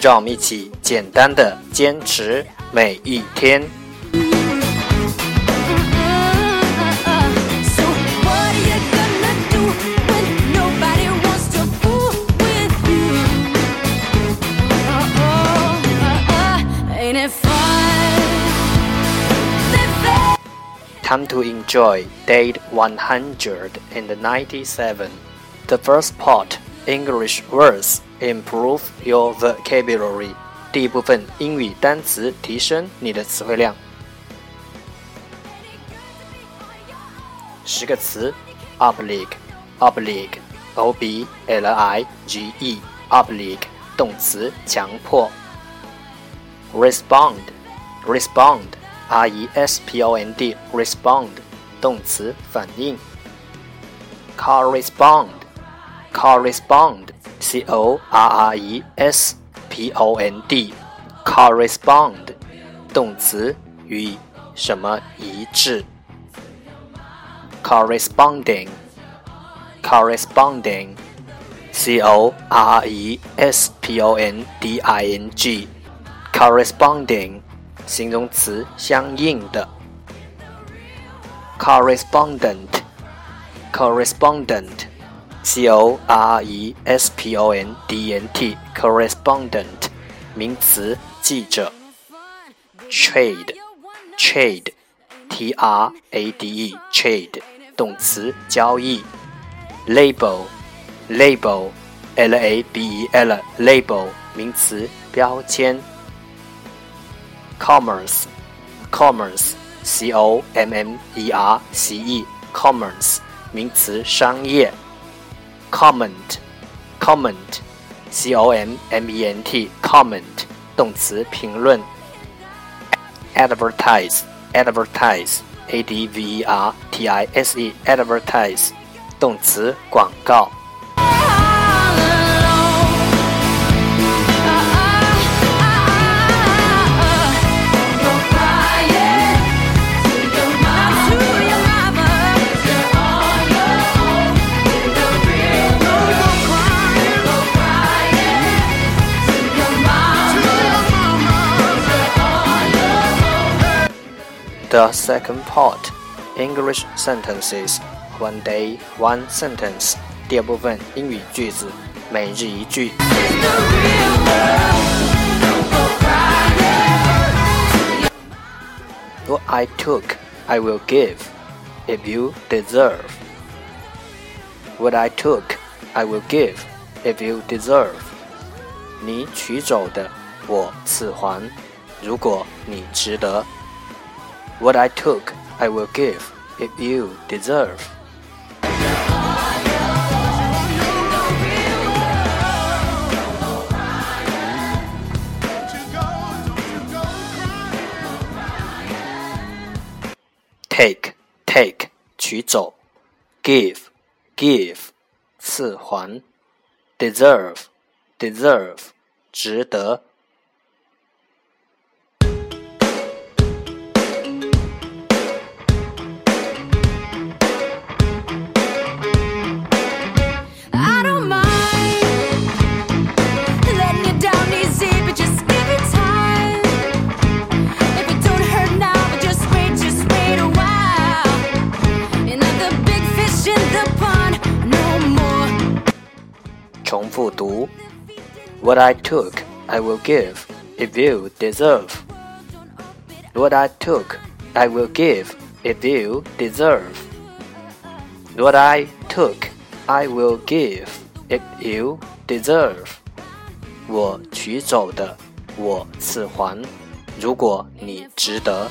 让我们一起简单的坚持每一天。Time to enjoy date 197. The first part English words improve your vocabulary。第一部分英语单词，提升你的词汇量。十个词：oblique，oblique，o b l i g e，oblique，动词，强迫。respond，respond，r e s p o n d，respond，动词，反应。correspond。 correspond, c o r r e s p o n d, correspond，动词与什么一致？corresponding, corresponding, c o r r e s p o n d i n g, corresponding，形容词相应的。correspondent, correspondent。 C O R E S P O N D N T correspondent 名词记者 trade trade T R A D E trade 动词交易 label label L A B E L label 名词标签 commerce commerce C O M M E R C E commerce 名词商业 comment comment c o m m e n t comment 动词评论 advertise advertise a d v e r t i s e advertise 动词广告 The second part, English sentences, one day one sentence. 第二部分英语句子，每日一句。What I took, I will give, if you deserve. What I took, I will give, if you deserve. 你取走的，我赐还，如果你值得。 what I took, I will give if you deserve. Take, take, 取走；give, give, 赐还；deserve, deserve, 值得。 What I took, I will give if you deserve. What I took, I will give if you deserve. What I took, I will give if you deserve. 我取走的，我赐还，如果你值得。